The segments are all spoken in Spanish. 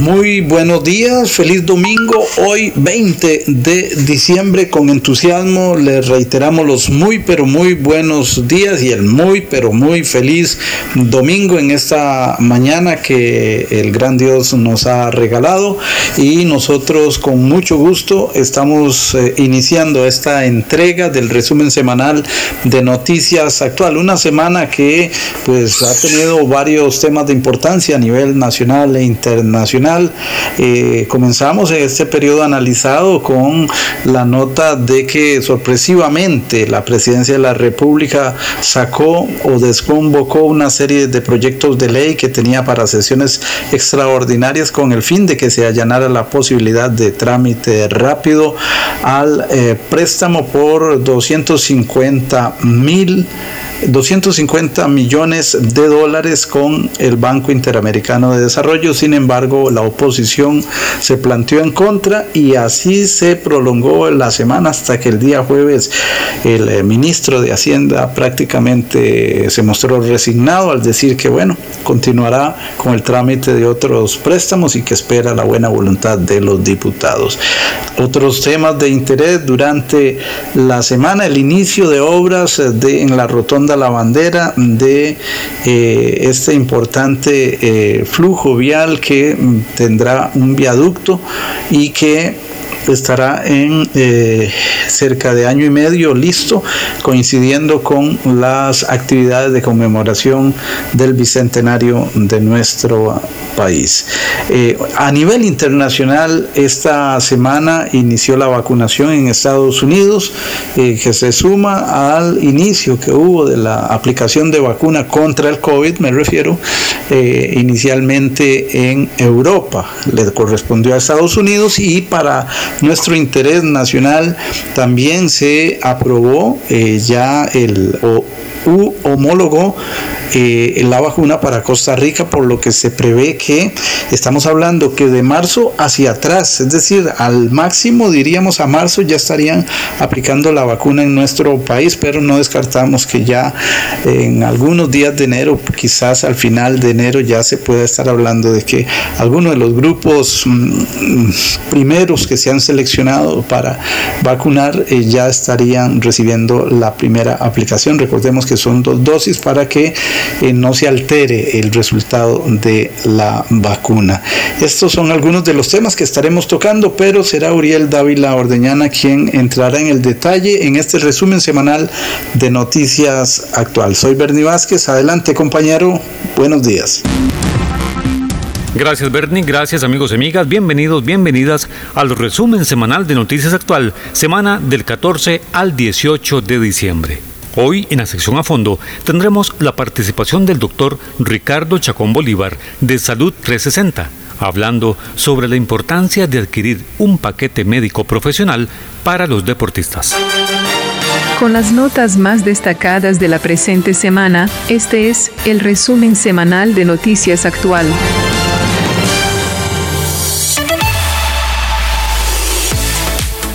Muy buenos días, feliz domingo, hoy 20 de diciembre con entusiasmo les reiteramos los muy pero muy buenos días y el muy pero muy feliz domingo en esta mañana que el gran Dios nos ha regalado. Y nosotros con mucho gusto estamos eh, iniciando esta entrega del resumen semanal de noticias actual, una semana que pues ha tenido varios temas de importancia a nivel nacional e internacional eh, comenzamos en este periodo analizado con la nota de que sorpresivamente la presidencia de la República sacó o desconvocó una serie de proyectos de ley que tenía para sesiones extraordinarias con el fin de que se allanara la posibilidad de trámite rápido al eh, préstamo por 250 mil 250 millones de dólares con el Banco Interamericano de Desarrollo. Sin embargo, la oposición se planteó en contra y así se prolongó la semana hasta que el día jueves el eh, ministro de Hacienda prácticamente se mostró resignado al decir que, bueno, continuará con el trámite de otros préstamos y que espera la buena voluntad de los diputados. Otros temas de interés durante la semana, el inicio de obras de, en la rotonda la bandera de eh, este importante eh, flujo vial que tendrá un viaducto y que estará en eh, cerca de año y medio listo, coincidiendo con las actividades de conmemoración del bicentenario de nuestro país. Eh, a nivel internacional, esta semana inició la vacunación en Estados Unidos, eh, que se suma al inicio que hubo de la aplicación de vacuna contra el COVID, me refiero, inicialmente en Europa. Le correspondió a Estados Unidos y para nuestro interés nacional también se aprobó eh, ya el homólogo eh, la vacuna para Costa Rica, por lo que se prevé que estamos hablando que de marzo hacia atrás, es decir, al máximo diríamos a marzo ya estarían aplicando la vacuna en nuestro país, pero no descartamos que ya en algunos días de enero, quizás al final de enero ya se pueda estar hablando de que algunos de los grupos mm, primeros que se han seleccionado para vacunar eh, ya estarían recibiendo la primera aplicación. Recordemos que son dos dosis para que eh, no se altere el resultado de la vacuna. Estos son algunos de los temas que estaremos tocando, pero será Uriel Dávila Ordeñana quien entrará en el detalle en este resumen semanal de Noticias Actual. Soy Bernie Vázquez, adelante compañero, buenos días. Gracias Bernie, gracias amigos y amigas, bienvenidos, bienvenidas al resumen semanal de Noticias Actual, semana del 14 al 18 de diciembre. Hoy, en la sección a fondo, tendremos la participación del doctor Ricardo Chacón Bolívar de Salud 360, hablando sobre la importancia de adquirir un paquete médico profesional para los deportistas. Con las notas más destacadas de la presente semana, este es el resumen semanal de Noticias Actual.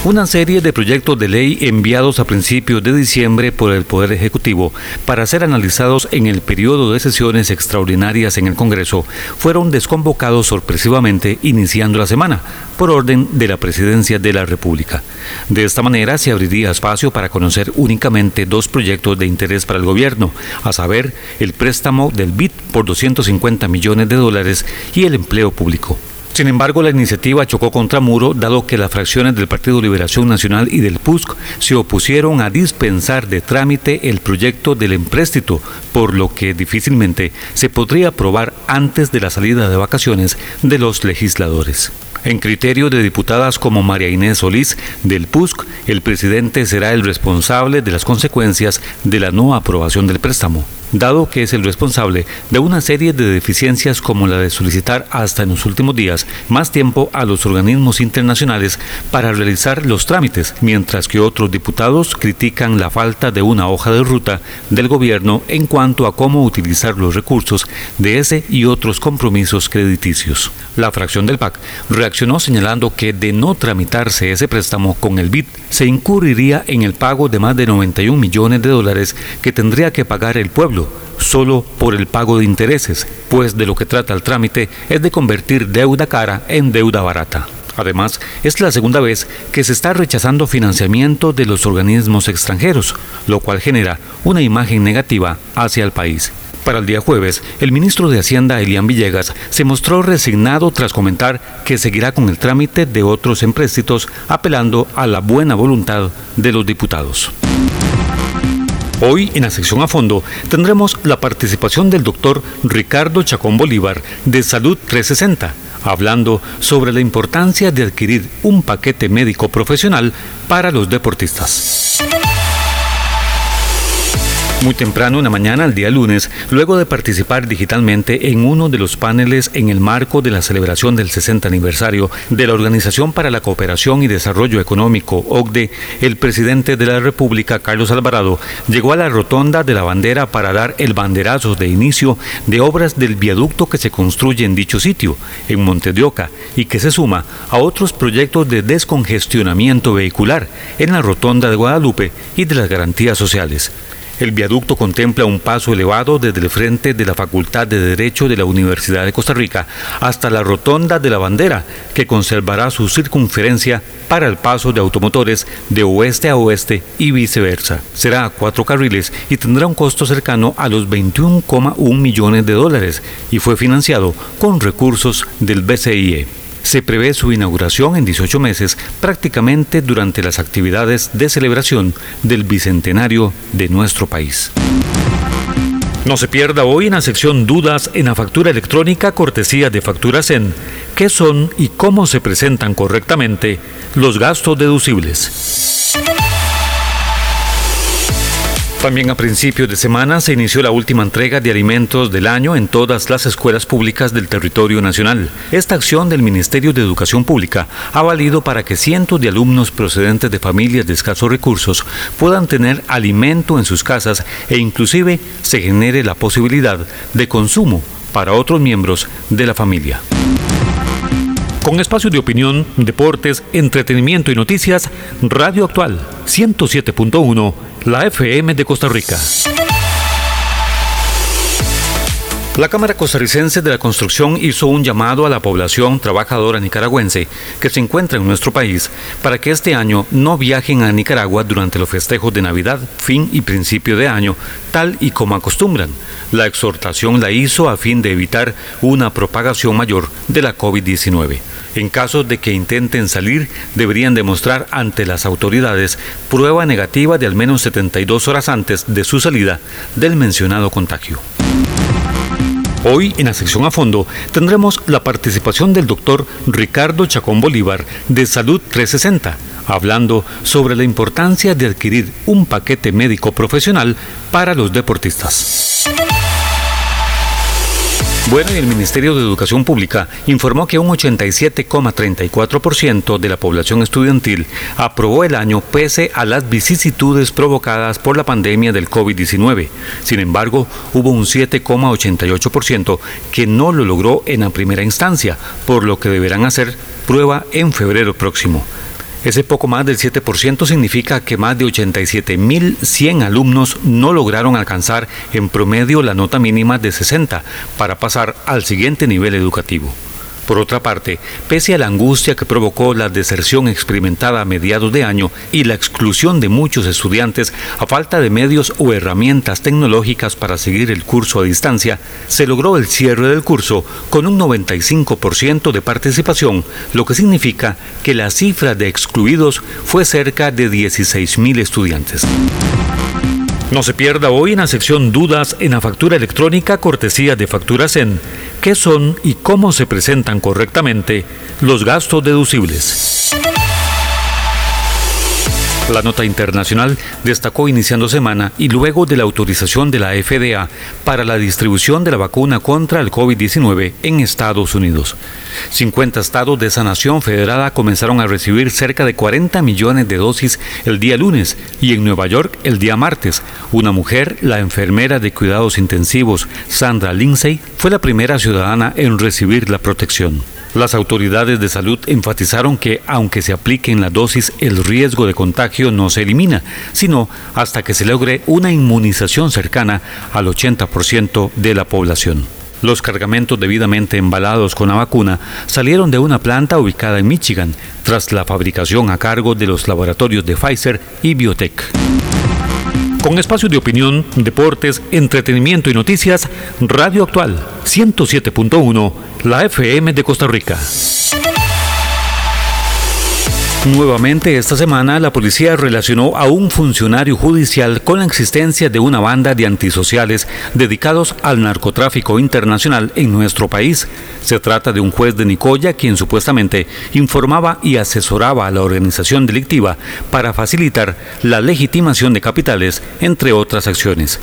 Una serie de proyectos de ley enviados a principios de diciembre por el Poder Ejecutivo para ser analizados en el periodo de sesiones extraordinarias en el Congreso fueron desconvocados sorpresivamente iniciando la semana por orden de la Presidencia de la República. De esta manera se abriría espacio para conocer únicamente dos proyectos de interés para el gobierno, a saber, el préstamo del BID por 250 millones de dólares y el empleo público. Sin embargo, la iniciativa chocó contra muro, dado que las fracciones del Partido Liberación Nacional y del PUSC se opusieron a dispensar de trámite el proyecto del empréstito, por lo que difícilmente se podría aprobar antes de la salida de vacaciones de los legisladores. En criterio de diputadas como María Inés Solís del PUSC, el presidente será el responsable de las consecuencias de la no aprobación del préstamo dado que es el responsable de una serie de deficiencias como la de solicitar hasta en los últimos días más tiempo a los organismos internacionales para realizar los trámites, mientras que otros diputados critican la falta de una hoja de ruta del gobierno en cuanto a cómo utilizar los recursos de ese y otros compromisos crediticios. La fracción del PAC reaccionó señalando que de no tramitarse ese préstamo con el BID se incurriría en el pago de más de 91 millones de dólares que tendría que pagar el pueblo solo por el pago de intereses, pues de lo que trata el trámite es de convertir deuda cara en deuda barata. Además, es la segunda vez que se está rechazando financiamiento de los organismos extranjeros, lo cual genera una imagen negativa hacia el país. Para el día jueves, el ministro de Hacienda, Elian Villegas, se mostró resignado tras comentar que seguirá con el trámite de otros empréstitos, apelando a la buena voluntad de los diputados. Hoy, en la sección a fondo, tendremos la participación del doctor Ricardo Chacón Bolívar de Salud 360, hablando sobre la importancia de adquirir un paquete médico profesional para los deportistas. Muy temprano en la mañana, el día lunes, luego de participar digitalmente en uno de los paneles en el marco de la celebración del 60 aniversario de la Organización para la Cooperación y Desarrollo Económico, OCDE, el presidente de la República, Carlos Alvarado, llegó a la rotonda de la bandera para dar el banderazo de inicio de obras del viaducto que se construye en dicho sitio, en Monte de Oca, y que se suma a otros proyectos de descongestionamiento vehicular en la rotonda de Guadalupe y de las garantías sociales. El viaducto contempla un paso elevado desde el frente de la Facultad de Derecho de la Universidad de Costa Rica hasta la Rotonda de la Bandera, que conservará su circunferencia para el paso de automotores de oeste a oeste y viceversa. Será a cuatro carriles y tendrá un costo cercano a los 21,1 millones de dólares y fue financiado con recursos del BCIE. Se prevé su inauguración en 18 meses, prácticamente durante las actividades de celebración del bicentenario de nuestro país. No se pierda hoy en la sección Dudas en la factura electrónica cortesía de Facturas en qué son y cómo se presentan correctamente los gastos deducibles. También a principios de semana se inició la última entrega de alimentos del año en todas las escuelas públicas del territorio nacional. Esta acción del Ministerio de Educación Pública ha valido para que cientos de alumnos procedentes de familias de escasos recursos puedan tener alimento en sus casas e inclusive se genere la posibilidad de consumo para otros miembros de la familia. Con espacio de opinión, deportes, entretenimiento y noticias, Radio Actual 107.1 la FM de Costa Rica. La Cámara Costarricense de la Construcción hizo un llamado a la población trabajadora nicaragüense que se encuentra en nuestro país para que este año no viajen a Nicaragua durante los festejos de Navidad, fin y principio de año, tal y como acostumbran. La exhortación la hizo a fin de evitar una propagación mayor de la COVID-19. En caso de que intenten salir, deberían demostrar ante las autoridades prueba negativa de al menos 72 horas antes de su salida del mencionado contagio. Hoy, en la sección a fondo, tendremos la participación del doctor Ricardo Chacón Bolívar de Salud 360, hablando sobre la importancia de adquirir un paquete médico profesional para los deportistas. Bueno, y el Ministerio de Educación Pública informó que un 87,34% de la población estudiantil aprobó el año pese a las vicisitudes provocadas por la pandemia del COVID-19. Sin embargo, hubo un 7,88% que no lo logró en la primera instancia, por lo que deberán hacer prueba en febrero próximo. Ese poco más del 7% significa que más de 87.100 alumnos no lograron alcanzar en promedio la nota mínima de 60 para pasar al siguiente nivel educativo. Por otra parte, pese a la angustia que provocó la deserción experimentada a mediados de año y la exclusión de muchos estudiantes a falta de medios o herramientas tecnológicas para seguir el curso a distancia, se logró el cierre del curso con un 95% de participación, lo que significa que la cifra de excluidos fue cerca de 16.000 estudiantes. No se pierda hoy en la sección Dudas en la factura electrónica cortesía de Facturas en qué son y cómo se presentan correctamente los gastos deducibles. La nota internacional destacó iniciando semana y luego de la autorización de la FDA para la distribución de la vacuna contra el COVID-19 en Estados Unidos. 50 estados de esa nación federada comenzaron a recibir cerca de 40 millones de dosis el día lunes y en Nueva York el día martes. Una mujer, la enfermera de cuidados intensivos Sandra Lindsay, fue la primera ciudadana en recibir la protección. Las autoridades de salud enfatizaron que aunque se apliquen la dosis, el riesgo de contagio no se elimina, sino hasta que se logre una inmunización cercana al 80% de la población. Los cargamentos debidamente embalados con la vacuna salieron de una planta ubicada en Michigan, tras la fabricación a cargo de los laboratorios de Pfizer y Biotech. Con espacio de opinión, deportes, entretenimiento y noticias, Radio Actual 107.1 la FM de Costa Rica. Nuevamente esta semana la policía relacionó a un funcionario judicial con la existencia de una banda de antisociales dedicados al narcotráfico internacional en nuestro país. Se trata de un juez de Nicoya quien supuestamente informaba y asesoraba a la organización delictiva para facilitar la legitimación de capitales, entre otras acciones.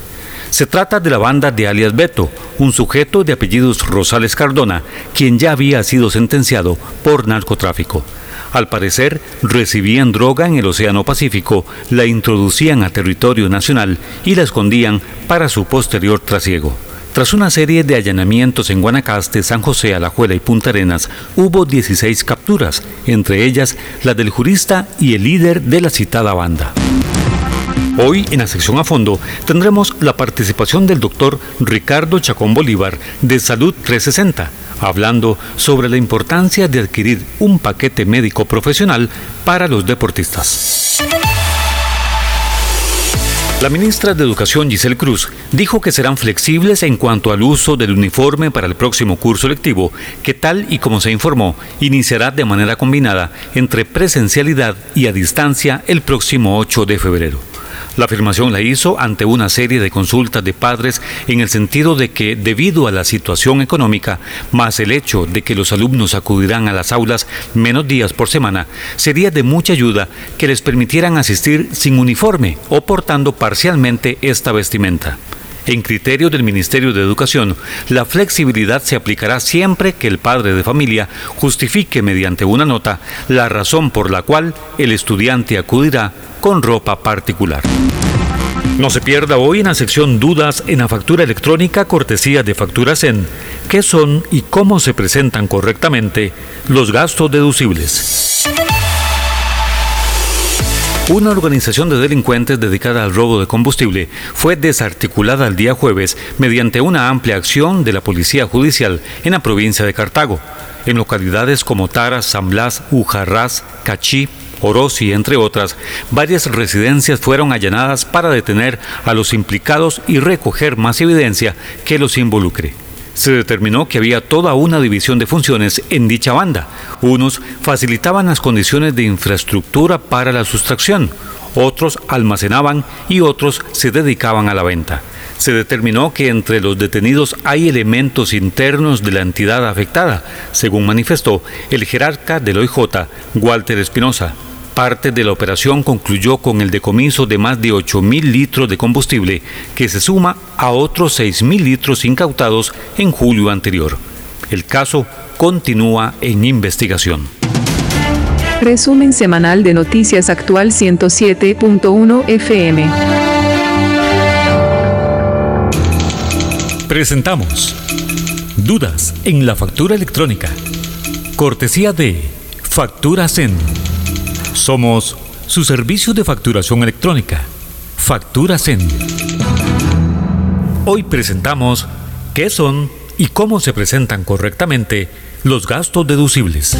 Se trata de la banda de alias Beto, un sujeto de apellidos Rosales Cardona, quien ya había sido sentenciado por narcotráfico. Al parecer, recibían droga en el Océano Pacífico, la introducían a territorio nacional y la escondían para su posterior trasiego. Tras una serie de allanamientos en Guanacaste, San José, Alajuela y Punta Arenas, hubo 16 capturas, entre ellas la del jurista y el líder de la citada banda. Hoy, en la sección a fondo, tendremos la participación del doctor Ricardo Chacón Bolívar de Salud 360, hablando sobre la importancia de adquirir un paquete médico profesional para los deportistas. La ministra de Educación Giselle Cruz dijo que serán flexibles en cuanto al uso del uniforme para el próximo curso lectivo, que tal y como se informó, iniciará de manera combinada entre presencialidad y a distancia el próximo 8 de febrero. La afirmación la hizo ante una serie de consultas de padres en el sentido de que debido a la situación económica, más el hecho de que los alumnos acudirán a las aulas menos días por semana, sería de mucha ayuda que les permitieran asistir sin uniforme o portando parcialmente esta vestimenta. En criterio del Ministerio de Educación, la flexibilidad se aplicará siempre que el padre de familia justifique mediante una nota la razón por la cual el estudiante acudirá con ropa particular. No se pierda hoy en la sección Dudas en la factura electrónica cortesía de Facturas en qué son y cómo se presentan correctamente los gastos deducibles. Una organización de delincuentes dedicada al robo de combustible fue desarticulada el día jueves mediante una amplia acción de la Policía Judicial en la provincia de Cartago, en localidades como Tara, San Blas, Ujarrás, Cachí, Orosi, entre otras, varias residencias fueron allanadas para detener a los implicados y recoger más evidencia que los involucre. Se determinó que había toda una división de funciones en dicha banda. Unos facilitaban las condiciones de infraestructura para la sustracción, otros almacenaban y otros se dedicaban a la venta. Se determinó que entre los detenidos hay elementos internos de la entidad afectada, según manifestó el jerarca del OIJ, Walter Espinosa. Parte de la operación concluyó con el decomiso de más de 8.000 litros de combustible, que se suma a otros 6.000 litros incautados en julio anterior. El caso continúa en investigación. Resumen semanal de Noticias Actual 107.1 FM. Presentamos Dudas en la factura electrónica. Cortesía de Facturas en somos su servicio de facturación electrónica, Facturasen. Hoy presentamos qué son y cómo se presentan correctamente los gastos deducibles.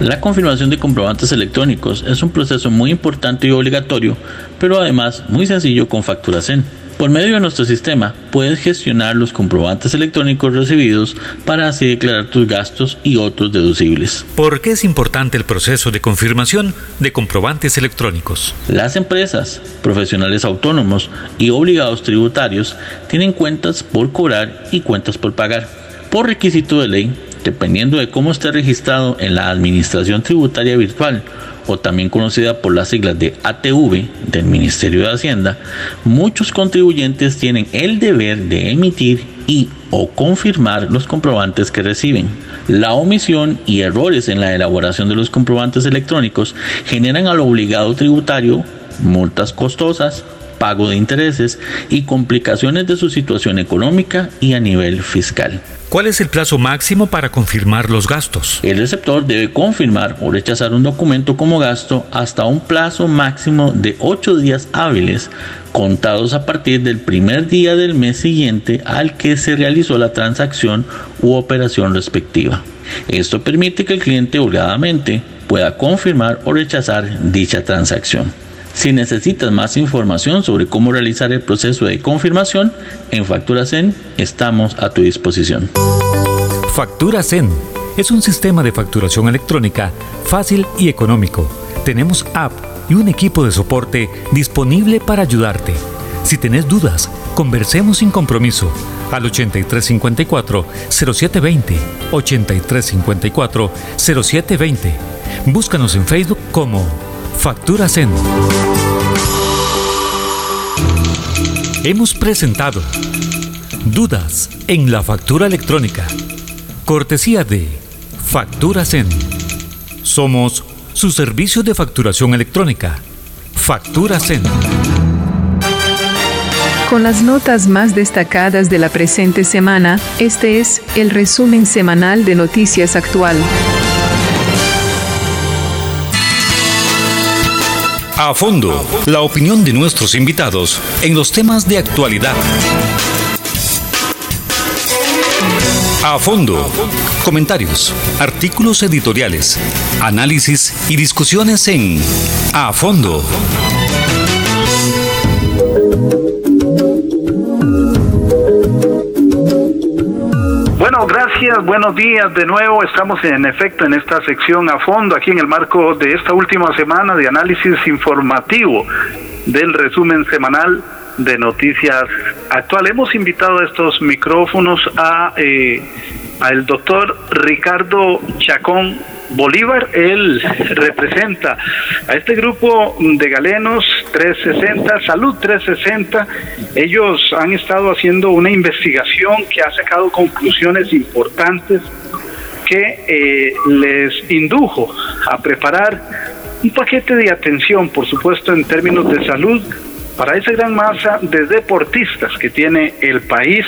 La confirmación de comprobantes electrónicos es un proceso muy importante y obligatorio, pero además muy sencillo con Facturasen. Por medio de nuestro sistema puedes gestionar los comprobantes electrónicos recibidos para así declarar tus gastos y otros deducibles. ¿Por qué es importante el proceso de confirmación de comprobantes electrónicos? Las empresas, profesionales autónomos y obligados tributarios tienen cuentas por cobrar y cuentas por pagar. Por requisito de ley, dependiendo de cómo esté registrado en la Administración Tributaria Virtual o también conocida por las siglas de ATV del Ministerio de Hacienda, muchos contribuyentes tienen el deber de emitir y o confirmar los comprobantes que reciben. La omisión y errores en la elaboración de los comprobantes electrónicos generan al obligado tributario multas costosas, pago de intereses y complicaciones de su situación económica y a nivel fiscal. ¿Cuál es el plazo máximo para confirmar los gastos? El receptor debe confirmar o rechazar un documento como gasto hasta un plazo máximo de 8 días hábiles contados a partir del primer día del mes siguiente al que se realizó la transacción u operación respectiva. Esto permite que el cliente holgadamente pueda confirmar o rechazar dicha transacción. Si necesitas más información sobre cómo realizar el proceso de confirmación, en FacturaCen estamos a tu disposición. FacturaCen es un sistema de facturación electrónica fácil y económico. Tenemos app y un equipo de soporte disponible para ayudarte. Si tenés dudas, conversemos sin compromiso al 8354 0720 8354 0720. Búscanos en Facebook como Facturas en. Hemos presentado Dudas en la factura electrónica. Cortesía de Facturas en. Somos su servicio de facturación electrónica. Facturas en. Con las notas más destacadas de la presente semana, este es el resumen semanal de Noticias Actual. A fondo, la opinión de nuestros invitados en los temas de actualidad. A fondo, comentarios, artículos editoriales, análisis y discusiones en A fondo. Buenos días de nuevo. Estamos en efecto en esta sección a fondo, aquí en el marco de esta última semana de análisis informativo del resumen semanal de noticias actual. Hemos invitado a estos micrófonos a eh, al doctor Ricardo Chacón Bolívar, él representa a este grupo de galenos 360, Salud 360. Ellos han estado haciendo una investigación que ha sacado conclusiones importantes que eh, les indujo a preparar un paquete de atención, por supuesto, en términos de salud, para esa gran masa de deportistas que tiene el país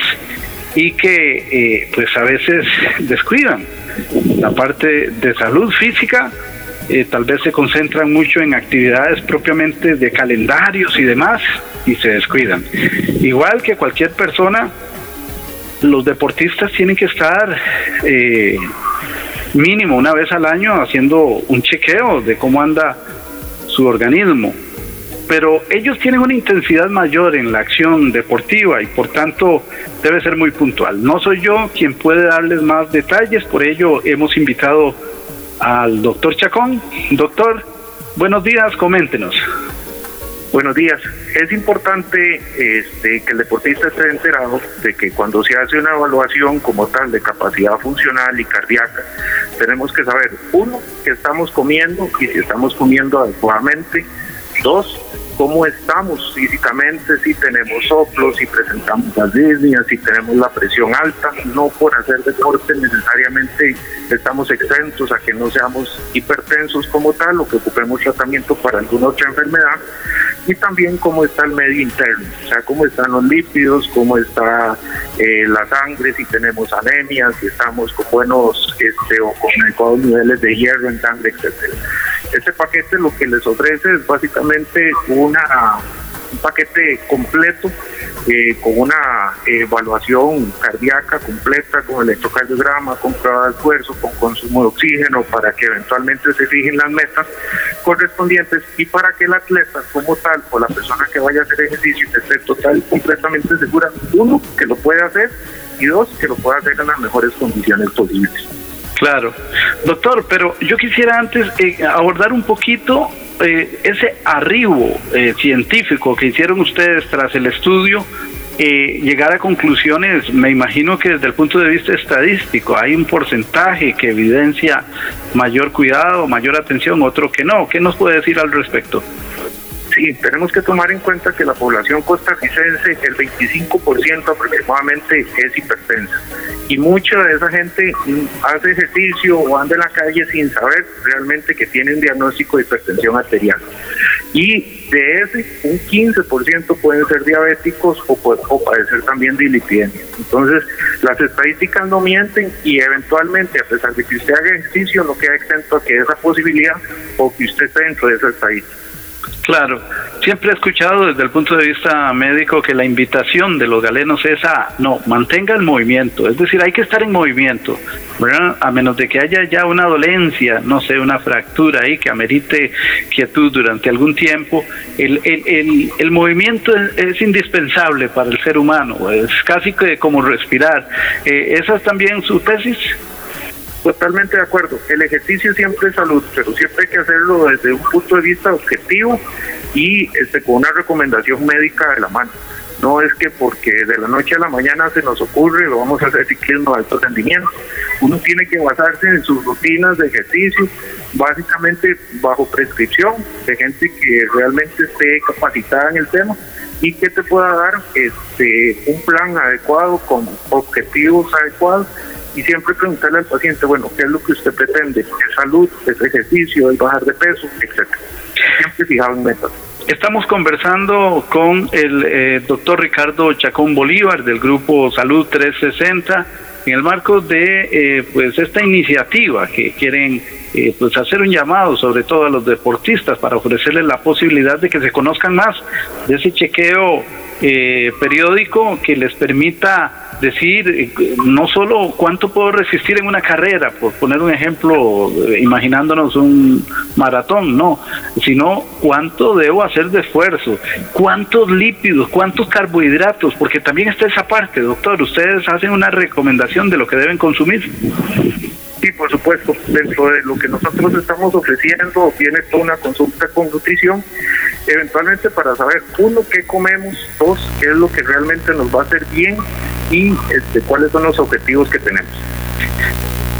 y que eh, pues a veces descuidan la parte de salud física, eh, tal vez se concentran mucho en actividades propiamente de calendarios y demás y se descuidan. Igual que cualquier persona, los deportistas tienen que estar eh, mínimo una vez al año haciendo un chequeo de cómo anda su organismo pero ellos tienen una intensidad mayor en la acción deportiva y por tanto debe ser muy puntual. No soy yo quien puede darles más detalles, por ello hemos invitado al doctor Chacón. Doctor, buenos días, coméntenos. Buenos días. Es importante este, que el deportista esté enterado de que cuando se hace una evaluación como tal de capacidad funcional y cardíaca, tenemos que saber, uno, que estamos comiendo y si estamos comiendo adecuadamente, Dos, cómo estamos físicamente, si tenemos soplos, si presentamos arritmias, si tenemos la presión alta. No por hacer deporte necesariamente estamos exentos a que no seamos hipertensos como tal o que ocupemos tratamiento para alguna otra enfermedad. Y también cómo está el medio interno, o sea, cómo están los lípidos, cómo está eh, la sangre, si tenemos anemia, si estamos con buenos este, o con adecuados niveles de hierro en sangre, etcétera. Este paquete lo que les ofrece es básicamente una un paquete completo eh, con una evaluación cardíaca completa, con electrocardiograma, con prueba de esfuerzo, con consumo de oxígeno, para que eventualmente se fijen las metas correspondientes y para que el atleta como tal o la persona que vaya a hacer ejercicio esté total completamente segura, uno, que lo puede hacer y dos, que lo pueda hacer en las mejores condiciones posibles. Claro. Doctor, pero yo quisiera antes eh, abordar un poquito eh, ese arribo eh, científico que hicieron ustedes tras el estudio. llegar a conclusiones, me imagino que desde el punto de vista estadístico hay un porcentaje que evidencia mayor cuidado, mayor atención, otro que no. ¿Qué nos puede decir al respecto? Sí, tenemos que tomar en cuenta que la población costarricense, el 25% aproximadamente es hipertensa. Y mucha de esa gente hace ejercicio o anda en la calle sin saber realmente que tienen diagnóstico de hipertensión arterial. Y de ese, un 15% pueden ser diabéticos o, o padecer también de lipidemia. Entonces, las estadísticas no mienten y eventualmente, a pesar de que usted haga ejercicio, no queda exento a que esa posibilidad o que usted esté dentro de esa estadística. Claro, siempre he escuchado desde el punto de vista médico que la invitación de los galenos es a, no, mantenga el movimiento, es decir, hay que estar en movimiento, ¿verdad? A menos de que haya ya una dolencia, no sé, una fractura ahí que amerite quietud durante algún tiempo, el, el, el, movimiento es, indispensable para el ser humano, es casi que como respirar. Eh, ¿Esa es también su tesis? Totalmente de acuerdo. El ejercicio siempre es salud, pero siempre hay que hacerlo desde un punto de vista objetivo y este, con una recomendación médica de la mano. No es que porque de la noche a la mañana se nos ocurre, lo vamos a hacer ciclismo de alto rendimiento. Uno tiene que basarse en sus rutinas de ejercicio, básicamente bajo prescripción de gente que realmente esté capacitada en el tema y que te pueda dar este, un plan adecuado con objetivos adecuados y siempre preguntarle al paciente, bueno, ¿qué es lo que usted pretende? ¿Es salud? ¿Es ejercicio? ¿Es bajar de peso? Etcétera. Siempre fijado en metas. Estamos conversando con el eh, doctor Ricardo Chacón Bolívar del grupo Salud 360 en el marco de eh, pues esta iniciativa que quieren eh, pues hacer un llamado sobre todo a los deportistas para ofrecerles la posibilidad de que se conozcan más de ese chequeo periódico que les permita decir eh, no solo cuánto puedo resistir en una carrera, por poner un ejemplo, eh, imaginándonos un maratón, no, sino cuánto debo hacer de esfuerzo, cuántos lípidos, cuántos carbohidratos, porque también está esa parte, doctor, ustedes hacen una recomendación de lo que deben consumir. Sí, por supuesto, dentro de lo que nosotros estamos ofreciendo, tiene toda una consulta con nutrición, eventualmente para saber, uno, qué comemos, dos, qué es lo que realmente nos va a hacer bien y este, cuáles son los objetivos que tenemos.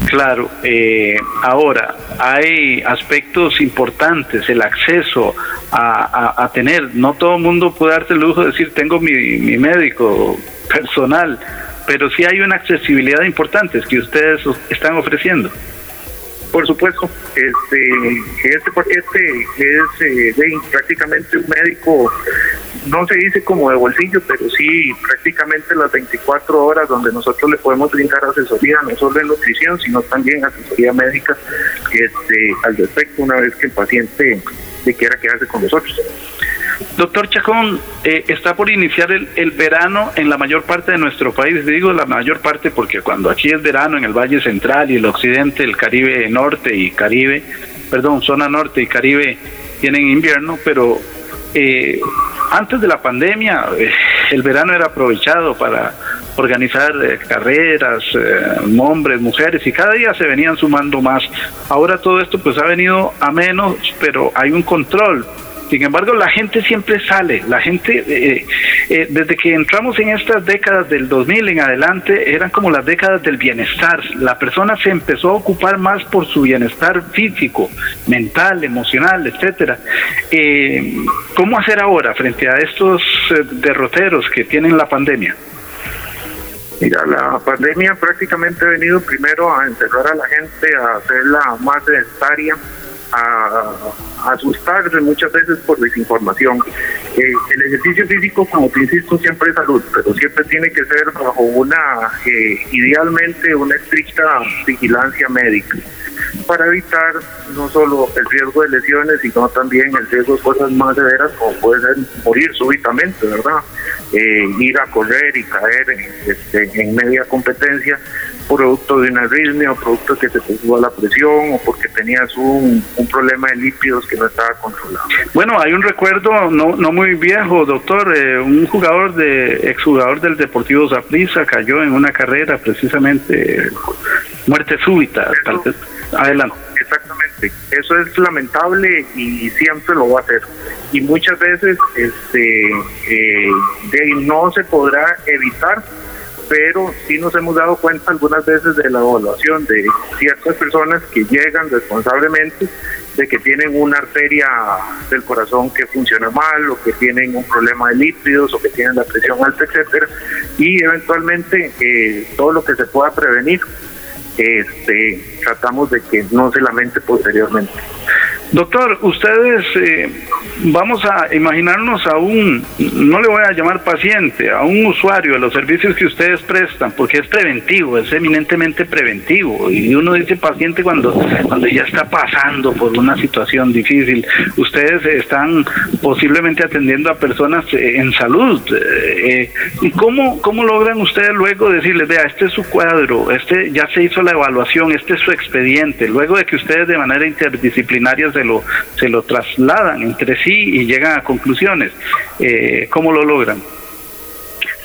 Claro, eh, ahora hay aspectos importantes, el acceso a, tener, no todo el mundo puede darte el lujo de decir tengo mi, mi médico personal, pero sí hay una accesibilidad importante que ustedes están ofreciendo. Por supuesto, este, este paquete es eh, prácticamente un médico, no se dice como de bolsillo, pero sí prácticamente las 24 horas donde nosotros le podemos brindar asesoría, no solo en nutrición, sino también asesoría médica este, al respecto una vez que el paciente le quiera quedarse con nosotros. Doctor Chacón, eh, está por iniciar el, el, verano en la mayor parte de nuestro país. Digo la mayor parte porque cuando aquí es verano en el Valle Central y el Occidente, el Caribe Norte y Caribe, perdón, zona norte y Caribe tienen invierno, pero eh, antes de la pandemia eh, el verano era aprovechado para organizar carreras, hombres, mujeres, y cada día se venían sumando más. Ahora todo esto pues ha venido a menos, pero hay un control sin embargo, la gente siempre sale. La gente, eh, eh, desde que entramos en estas décadas del 2000 en adelante, eran como las décadas del bienestar. La persona se empezó a ocupar más por su bienestar físico, mental, emocional, etcétera. Eh, ¿Cómo hacer ahora frente a estos derroteros que tienen la pandemia? Mira, la pandemia prácticamente ha venido primero a encerrar a la gente, a hacerla más sedentaria, a, asustarse muchas veces por desinformación. Eh, el ejercicio físico, como te insisto, siempre es salud, pero siempre tiene que ser bajo una, eh, idealmente, una estricta vigilancia médica. para evitar no solo el riesgo de lesiones, sino también el riesgo de cosas más severas como puede ser morir súbitamente, ¿verdad? Eh, ir a correr y caer este, en media competencia producto de una arritmia o producto que se te suba la presión o porque tenías un, problema de lípidos que no estaba controlado. Bueno, hay un recuerdo no, no muy viejo, doctor, eh, un jugador de exjugador del Deportivo Zaprisa cayó en una carrera precisamente muerte súbita. Adelante. Exactamente, eso es lamentable y siempre lo va a ser. Y muchas veces este eh, no se podrá evitar pero sí nos hemos dado cuenta algunas veces de la evaluación de ciertas personas que llegan responsablemente de que tienen una arteria del corazón que funciona mal o que tienen un problema de lípidos o que tienen la presión alta, etcétera, y eventualmente eh, todo lo que se pueda prevenir, este, tratamos de que no se lamente posteriormente. Doctor, ustedes eh, vamos a imaginarnos a un, no le voy a llamar paciente, a un usuario de los servicios que ustedes prestan, porque es preventivo, es eminentemente preventivo. Y uno dice paciente cuando, cuando ya está pasando por una situación difícil. Ustedes están posiblemente atendiendo a personas eh, en salud. Eh, ¿Y cómo, cómo logran ustedes luego decirles, vea, este es su cuadro, este ya se hizo la evaluación, este es su expediente, luego de que ustedes de manera interdisciplinaria se lo, se lo trasladan entre sí y llegan a conclusiones. Eh, ¿Cómo lo logran?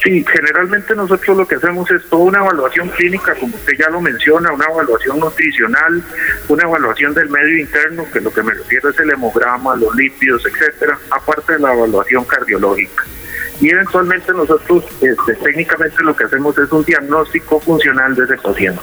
Sí, generalmente nosotros lo que hacemos es toda una evaluación clínica, como usted ya lo menciona, una evaluación nutricional, una evaluación del medio interno, que lo que me refiero es el hemograma, los lípidos, etcétera, aparte de la evaluación cardiológica. Y eventualmente nosotros este, técnicamente lo que hacemos es un diagnóstico funcional de ese paciente.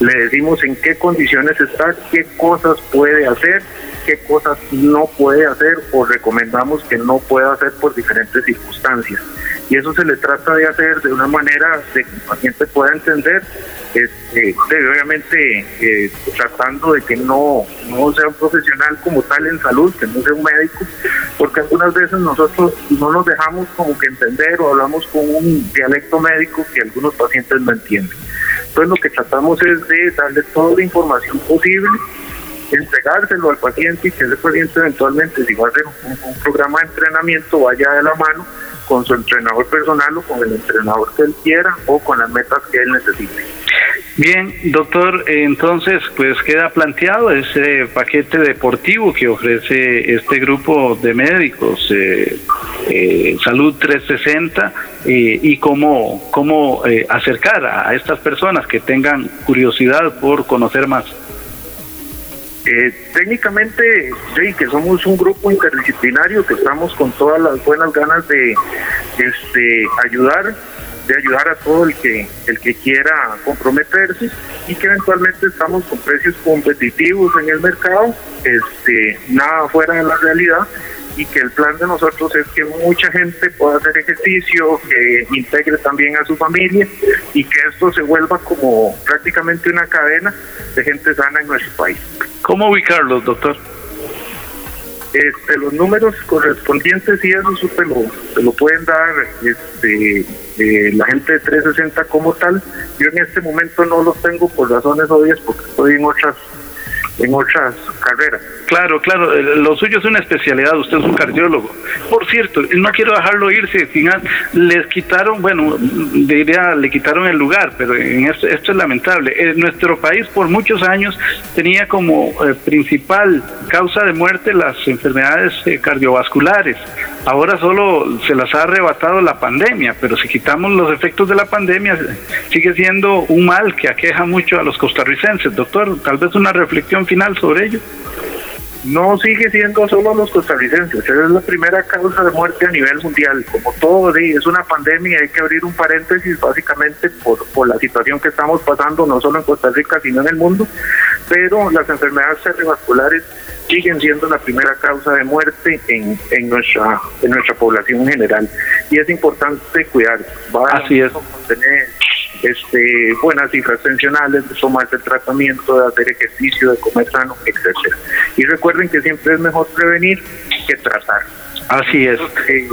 Le decimos en qué condiciones está, qué cosas puede hacer qué cosas no puede hacer o recomendamos que no pueda hacer por diferentes circunstancias. Y eso se le trata de hacer de una manera de que el paciente pueda entender, este, obviamente eh, tratando de que no, no sea un profesional como tal en salud, que no sea un médico, porque algunas veces nosotros no nos dejamos como que entender o hablamos con un dialecto médico que algunos pacientes no entienden. Entonces lo que tratamos es de darle toda la información posible entregárselo al paciente y que ese paciente eventualmente, si va a hacer un, programa de entrenamiento, vaya de la mano con su entrenador personal o con el entrenador que él quiera o con las metas que él necesite. Bien, doctor, entonces pues queda planteado ese paquete deportivo que ofrece este grupo de médicos, eh, eh, Salud 360, eh, y cómo, cómo acercar a estas personas que tengan curiosidad por conocer más. Eh, técnicamente, sí, que somos un grupo interdisciplinario que estamos con todas las buenas ganas de este, ayudar de ayudar a todo el que el que quiera comprometerse y que eventualmente estamos con precios competitivos en el mercado, este nada fuera de la realidad y que el plan de nosotros es que mucha gente pueda hacer ejercicio, que integre también a su familia y que esto se vuelva como prácticamente una cadena de gente sana en nuestro país. ¿Cómo ubicarlos, doctor? Este, los números correspondientes y eso se lo, se lo pueden dar este, eh, la gente de 360 como tal. Yo en este momento no los tengo por razones obvias porque estoy en otras en otras carreras. Claro, claro, eh, lo suyo es una especialidad, usted es un cardiólogo. Por cierto, no quiero dejarlo irse, final les quitaron, bueno, diría, le quitaron el lugar, pero en esto, esto es lamentable. En nuestro país por muchos años tenía como eh, principal causa de muerte las enfermedades eh, cardiovasculares. Ahora solo se las ha arrebatado la pandemia, pero si quitamos los efectos de la pandemia, sigue siendo un mal que aqueja mucho a los costarricenses. Doctor, tal vez una reflexión final sobre ello. No sigue siendo solo los costarricenses, es la primera causa de muerte a nivel mundial. Como todo, es una pandemia, hay que abrir un paréntesis básicamente por, por la situación que estamos pasando, no solo en Costa Rica, sino en el mundo. Pero las enfermedades cerebrovasculares siguen siendo la primera causa de muerte en, en, nuestra, en nuestra población en general. Y es importante cuidar. Así es. Tener este, buenas cifras tensionales, de tomarse el tratamiento, de hacer ejercicio, de comer sano, etcétera. Y recuerden que siempre es mejor prevenir que tratar. Así es. Eh,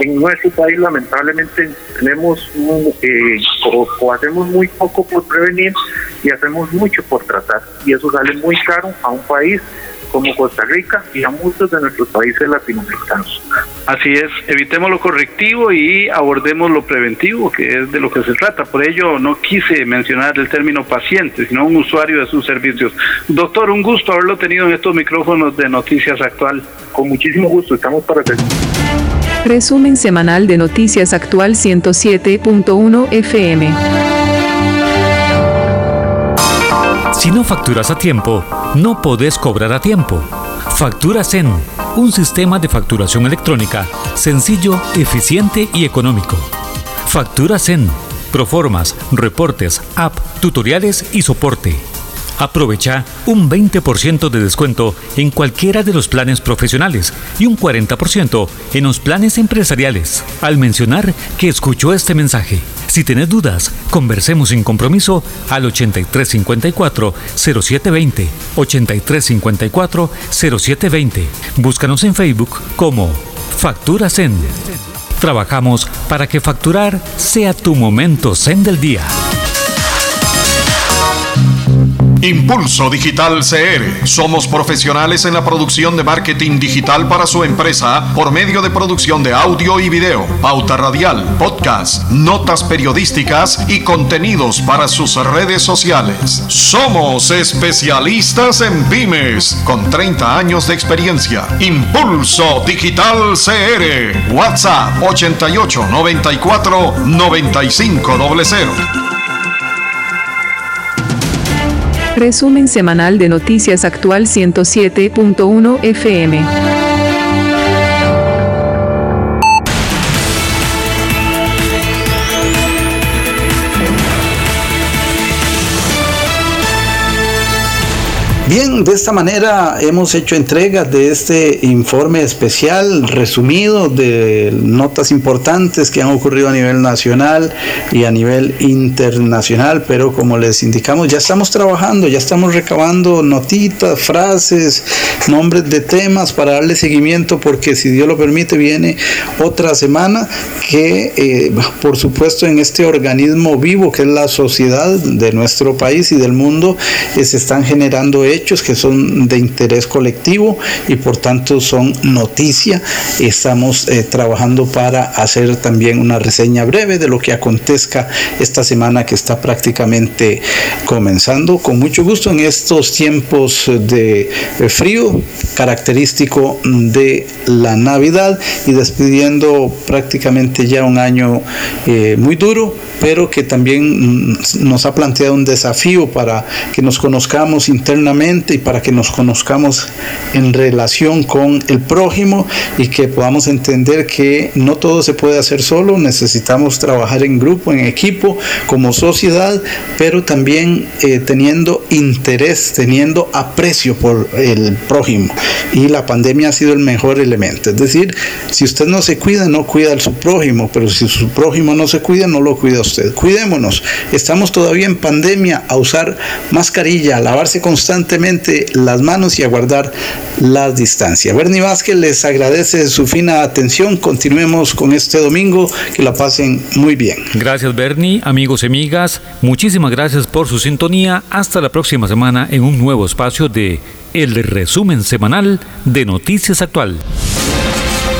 en nuestro país lamentablemente tenemos eh, o, hacemos muy poco por prevenir y hacemos mucho por tratar y eso sale muy caro a un país como Costa Rica y a muchos de nuestros países latinoamericanos. Así es, evitemos lo correctivo y abordemos lo preventivo, que es de lo que se trata. Por ello no quise mencionar el término paciente, sino un usuario de sus servicios. Doctor, un gusto haberlo tenido en estos micrófonos de Noticias Actual. Con muchísimo gusto, estamos para hacer. Resumen semanal de Noticias Actual 107.1 FM. Si no facturas a tiempo, no podés cobrar a tiempo. Factura Zen, un sistema de facturación electrónica sencillo, eficiente y económico. Factura Zen, proformas, reportes, app, tutoriales y soporte. Aprovecha un 20% de descuento en cualquiera de los planes profesionales y un 40% en los planes empresariales al mencionar que escuchó este mensaje. Si tenés dudas, conversemos sin compromiso al 8354-0720. 8354-0720. Búscanos en Facebook como Factura Zen. Trabajamos para que facturar sea tu momento Zen del día. Impulso Digital CR. Somos profesionales en la producción de marketing digital para su empresa por medio de producción de audio y video, pauta radial, podcast, notas periodísticas y contenidos para sus redes sociales. Somos especialistas en pymes con 30 años de experiencia. Impulso Digital CR. WhatsApp 88 94 95 00. Resumen semanal de Noticias Actual 107.1 FM. De esta manera hemos hecho entrega de este informe especial resumido de notas importantes que han ocurrido a nivel nacional y a nivel internacional, pero como les indicamos, ya estamos trabajando, ya estamos recabando notitas, frases, nombres de temas para darle seguimiento porque si Dios lo permite viene otra semana que eh, por supuesto en este organismo vivo que es la sociedad de nuestro país y del mundo eh, se están generando hechos que son de interés colectivo y por tanto son noticia. Estamos eh, trabajando para hacer también una reseña breve de lo que acontezca esta semana que está prácticamente comenzando. Con mucho gusto en estos tiempos de frío característico de la Navidad y despidiendo prácticamente ya un año eh, muy duro, pero que también mm, nos ha planteado un desafío para que nos conozcamos internamente y para que nos conozcamos en relación con el prójimo y que podamos entender que no todo se puede hacer solo, necesitamos trabajar en grupo, en equipo, como sociedad, pero también eh, teniendo interés, teniendo aprecio por el prójimo. Y la pandemia ha sido el mejor elemento. Es decir, si usted no se cuida, no cuida a su prójimo, pero si su prójimo no se cuida, no lo cuida usted. Cuidémonos. Estamos todavía en pandemia a usar mascarilla, a lavarse constantemente las manos y a guardar la distancia. Bernie Vázquez les agradece su fina atención. Continuemos con este domingo. Que la pasen muy bien. Gracias, Bernie. Amigos y amigas, muchísimas gracias por su sintonía. Hasta la próxima semana en un nuevo espacio de El Resumen Semanal de Noticias Actual.